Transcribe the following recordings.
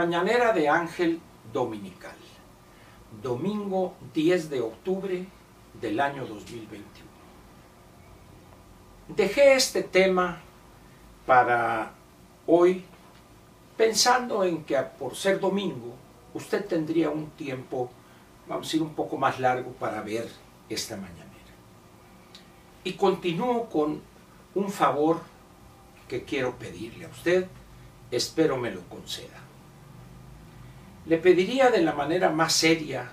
Mañanera de Ángel Dominical, domingo 10 de octubre del año 2021. Dejé este tema para hoy pensando en que por ser domingo usted tendría un tiempo, vamos a decir, un poco más largo para ver esta mañanera. Y continúo con un favor que quiero pedirle a usted, espero me lo conceda le pediría de la manera más seria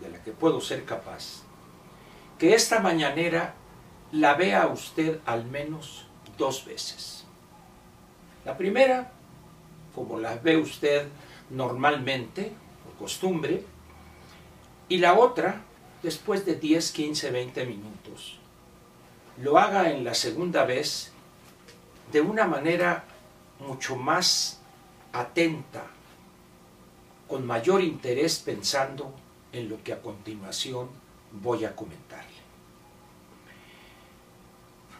de la que puedo ser capaz, que esta mañanera la vea usted al menos dos veces. La primera, como la ve usted normalmente, por costumbre, y la otra, después de 10, 15, 20 minutos, lo haga en la segunda vez de una manera mucho más atenta con mayor interés pensando en lo que a continuación voy a comentarle.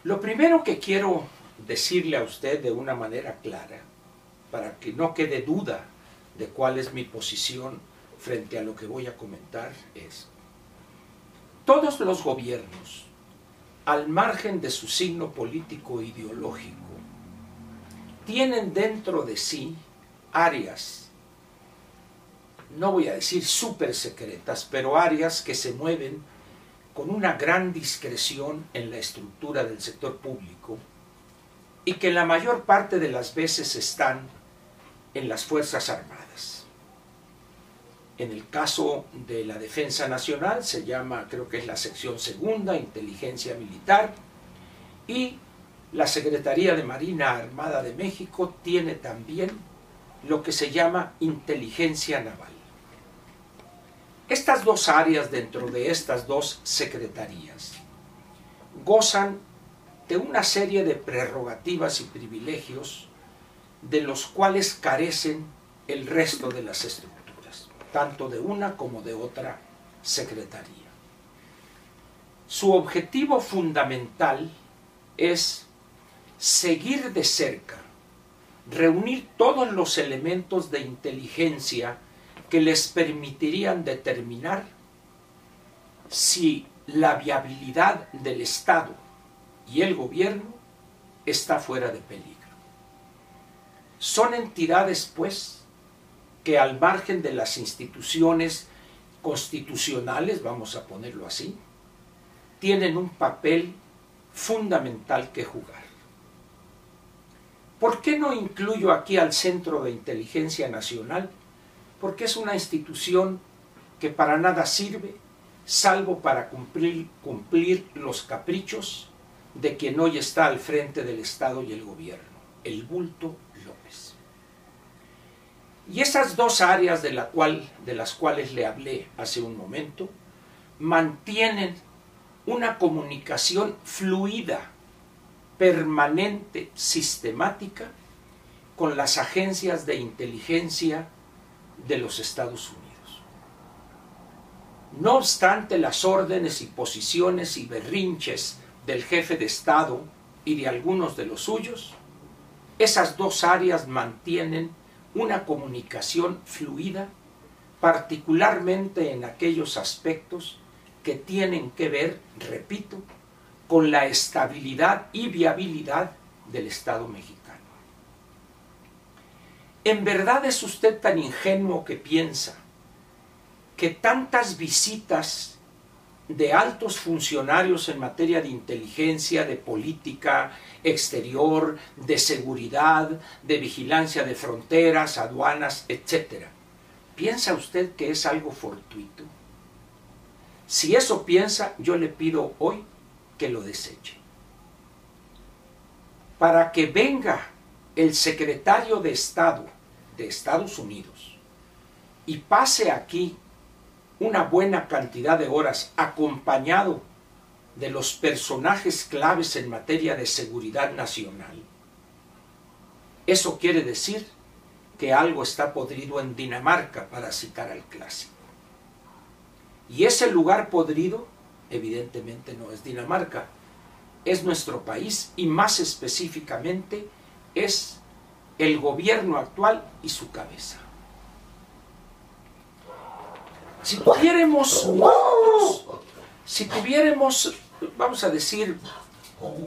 Lo primero que quiero decirle a usted de una manera clara, para que no quede duda de cuál es mi posición frente a lo que voy a comentar, es, todos los gobiernos, al margen de su signo político e ideológico, tienen dentro de sí áreas no voy a decir súper secretas, pero áreas que se mueven con una gran discreción en la estructura del sector público y que la mayor parte de las veces están en las Fuerzas Armadas. En el caso de la Defensa Nacional se llama, creo que es la sección segunda, Inteligencia Militar, y la Secretaría de Marina Armada de México tiene también lo que se llama inteligencia naval. Estas dos áreas dentro de estas dos secretarías gozan de una serie de prerrogativas y privilegios de los cuales carecen el resto de las estructuras, tanto de una como de otra secretaría. Su objetivo fundamental es seguir de cerca, reunir todos los elementos de inteligencia que les permitirían determinar si la viabilidad del Estado y el gobierno está fuera de peligro. Son entidades, pues, que al margen de las instituciones constitucionales, vamos a ponerlo así, tienen un papel fundamental que jugar. ¿Por qué no incluyo aquí al Centro de Inteligencia Nacional porque es una institución que para nada sirve, salvo para cumplir, cumplir los caprichos de quien hoy está al frente del Estado y el gobierno, el bulto López. Y esas dos áreas de, la cual, de las cuales le hablé hace un momento mantienen una comunicación fluida, permanente, sistemática con las agencias de inteligencia de los Estados Unidos. No obstante las órdenes y posiciones y berrinches del jefe de Estado y de algunos de los suyos, esas dos áreas mantienen una comunicación fluida, particularmente en aquellos aspectos que tienen que ver, repito, con la estabilidad y viabilidad del Estado mexicano. ¿En verdad es usted tan ingenuo que piensa que tantas visitas de altos funcionarios en materia de inteligencia, de política exterior, de seguridad, de vigilancia de fronteras, aduanas, etcétera, ¿Piensa usted que es algo fortuito? Si eso piensa, yo le pido hoy que lo deseche. Para que venga el secretario de Estado de Estados Unidos y pase aquí una buena cantidad de horas acompañado de los personajes claves en materia de seguridad nacional, eso quiere decir que algo está podrido en Dinamarca, para citar al clásico. Y ese lugar podrido, evidentemente no es Dinamarca, es nuestro país y más específicamente es el gobierno actual y su cabeza. Si tuviéramos, si tuviéramos, vamos a decir,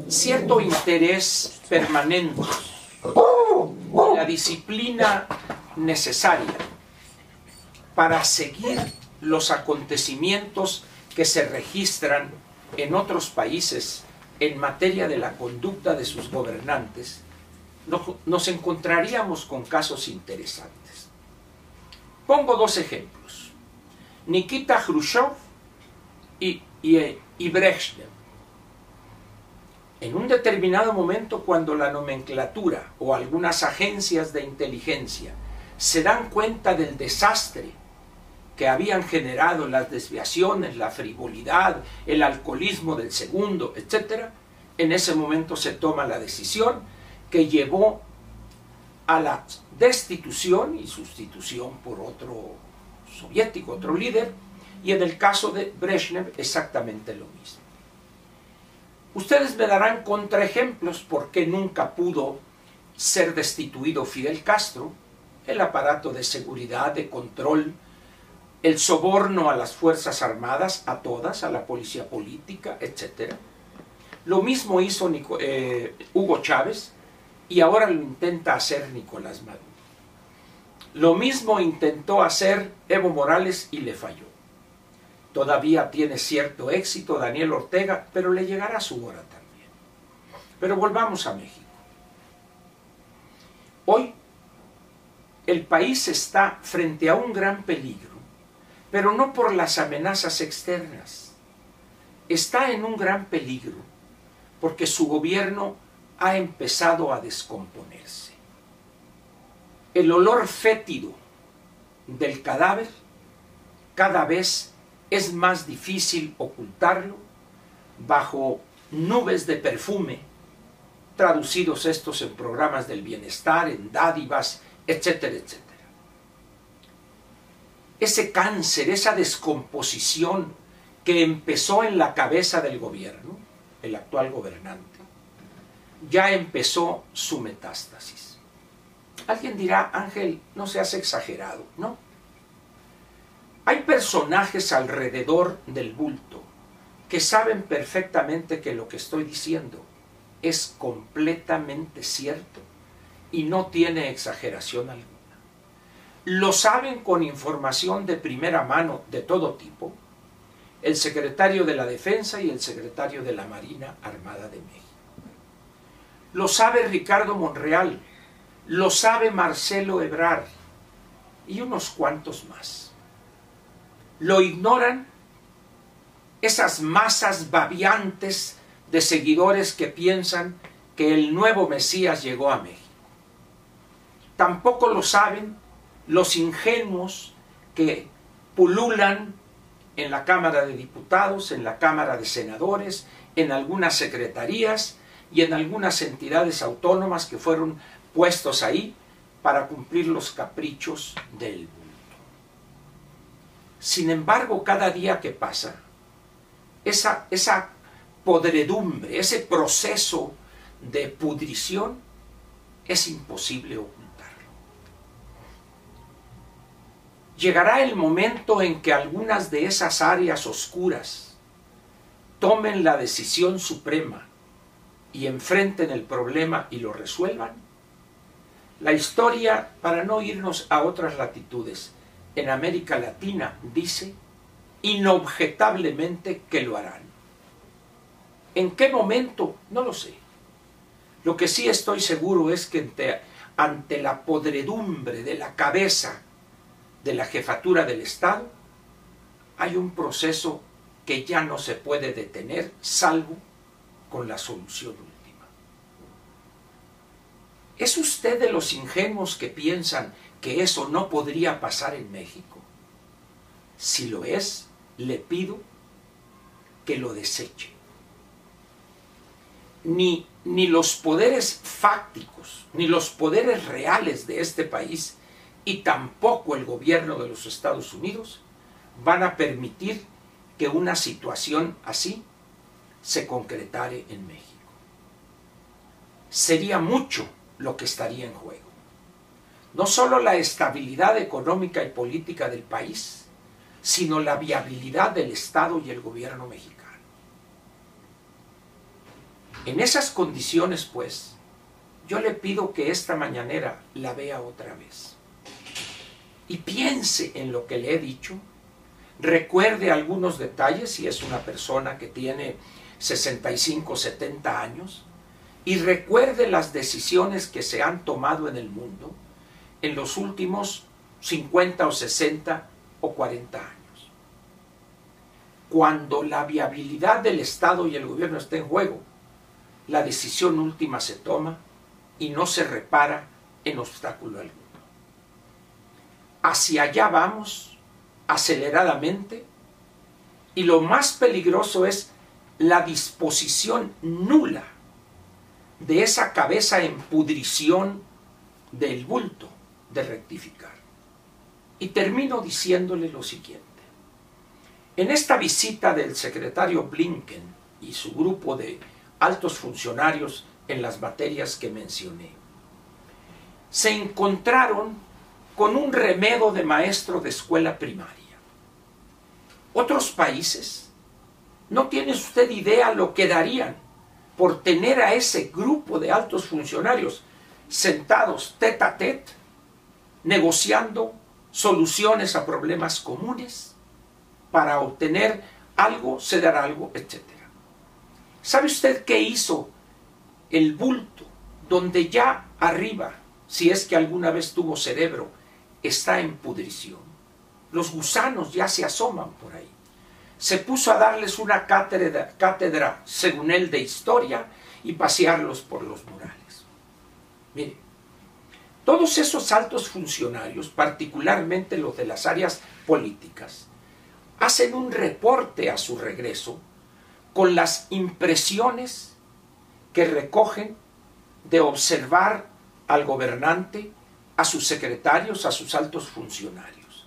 cierto interés permanente en la disciplina necesaria para seguir los acontecimientos que se registran en otros países en materia de la conducta de sus gobernantes, nos encontraríamos con casos interesantes. Pongo dos ejemplos. Nikita Khrushchev y, y, Brezhnev. En un determinado momento, cuando la nomenclatura o algunas agencias de inteligencia se dan cuenta del desastre que habían generado las desviaciones, la frivolidad, el alcoholismo del segundo, etc., en ese momento se toma la decisión que llevó a la destitución y sustitución por otro soviético, otro líder, y en el caso de Brezhnev exactamente lo mismo. Ustedes me darán contraejemplos por qué nunca pudo ser destituido Fidel Castro, el aparato de seguridad, de control, el soborno a las Fuerzas Armadas, a todas, a la policía política, etc. Lo mismo hizo eh, Hugo Chávez y ahora lo intenta hacer Nicolás Maduro. Lo mismo intentó hacer Evo Morales y le falló. Todavía tiene cierto éxito Daniel Ortega, pero le llegará su hora también. Pero volvamos a México. Hoy el país está frente a un gran peligro pero no por las amenazas externas. Está en un gran peligro porque su gobierno ha empezado a descomponerse. El olor fétido del cadáver cada vez es más difícil ocultarlo bajo nubes de perfume, traducidos estos en programas del bienestar, en dádivas, etcétera, etcétera ese cáncer, esa descomposición que empezó en la cabeza del gobierno, el actual gobernante, ya empezó su metástasis. Alguien dirá, Ángel, no seas exagerado, ¿no? Hay personajes alrededor del bulto que saben perfectamente que lo que estoy diciendo es completamente cierto y no tiene exageración alguna lo saben con información de primera mano de todo tipo el secretario de la Defensa y el secretario de la Marina Armada de México. Lo sabe Ricardo Monreal, lo sabe Marcelo Ebrard y unos cuantos más. Lo ignoran esas masas babiantes de seguidores que piensan que el nuevo Mesías llegó a México. Tampoco lo saben los ingenuos que pululan en la Cámara de Diputados, en la Cámara de Senadores, en algunas secretarías y en algunas entidades autónomas que fueron puestos ahí para cumplir los caprichos del mundo. Sin embargo, cada día que pasa, esa, esa podredumbre, ese proceso de pudrición es imposible llegará el momento en que algunas de esas áreas oscuras tomen la decisión suprema y enfrenten el problema y lo resuelvan? La historia, para no irnos a otras latitudes, en América Latina dice inobjetablemente que lo harán. ¿En qué momento? No lo sé. Lo que sí estoy seguro es que ante, ante la podredumbre de la cabeza de la jefatura del Estado, hay un proceso que ya no se puede detener salvo con la solución última. ¿Es usted de los ingenuos que piensan que eso no podría pasar en México? Si lo es, le pido que lo deseche. Ni, ni los poderes fácticos, ni los poderes reales de este país y tampoco el gobierno de los Estados Unidos van a permitir que una situación así se concretare en México. Sería mucho lo que estaría en juego. no solo la estabilidad económica y política del país, sino la viabilidad del Estado y el gobierno mexicano. En esas condiciones, pues, yo le pido que esta mañanera la vea otra vez. Y piense en lo que le he dicho, recuerde algunos detalles si es una persona que tiene 65, 70 años, y recuerde las decisiones que se han tomado en el mundo en los últimos 50 o 60 o 40 años. Cuando la viabilidad del Estado y el gobierno está en juego, la decisión última se toma y no se repara en obstáculo alguno. Hacia allá vamos aceleradamente y lo más peligroso es la disposición nula de esa cabeza en pudrición del bulto de rectificar. Y termino diciéndole lo siguiente. En esta visita del secretario Blinken y su grupo de altos funcionarios en las materias que mencioné, se encontraron con un remedo de maestro de escuela primaria. Otros países, no tiene usted idea lo que darían por tener a ese grupo de altos funcionarios sentados tete a tete, negociando soluciones a problemas comunes para obtener algo, ceder algo, etc. ¿Sabe usted qué hizo el bulto donde ya arriba, si es que alguna vez tuvo cerebro, está en pudrición? Los gusanos ya se asoman por ahí. Se puso a darles una cátedra, según él, de historia y pasearlos por los murales. Mire, todos esos altos funcionarios, particularmente los de las áreas políticas, hacen un reporte a su regreso con las impresiones que recogen de observar al gobernante, a sus secretarios, a sus altos funcionarios.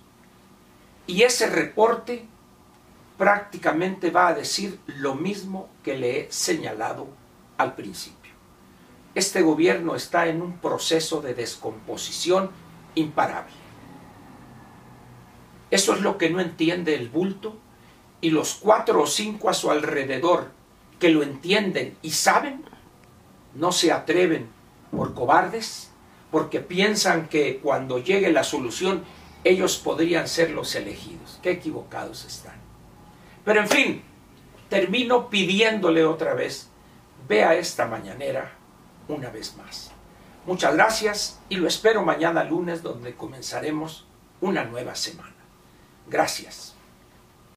Y ese reporte prácticamente va a decir lo mismo que le he señalado al principio este gobierno está en un proceso de descomposición imparable. Eso es lo que no entiende el bulto y los cuatro o cinco a su alrededor que lo entienden y saben, no se atreven por cobardes, porque piensan que cuando llegue la solución ellos podrían ser los elegidos. Qué equivocados están. Pero en fin, termino pidiéndole otra vez, vea esta mañanera una vez más. Muchas gracias y lo espero mañana lunes donde comenzaremos una nueva semana. Gracias.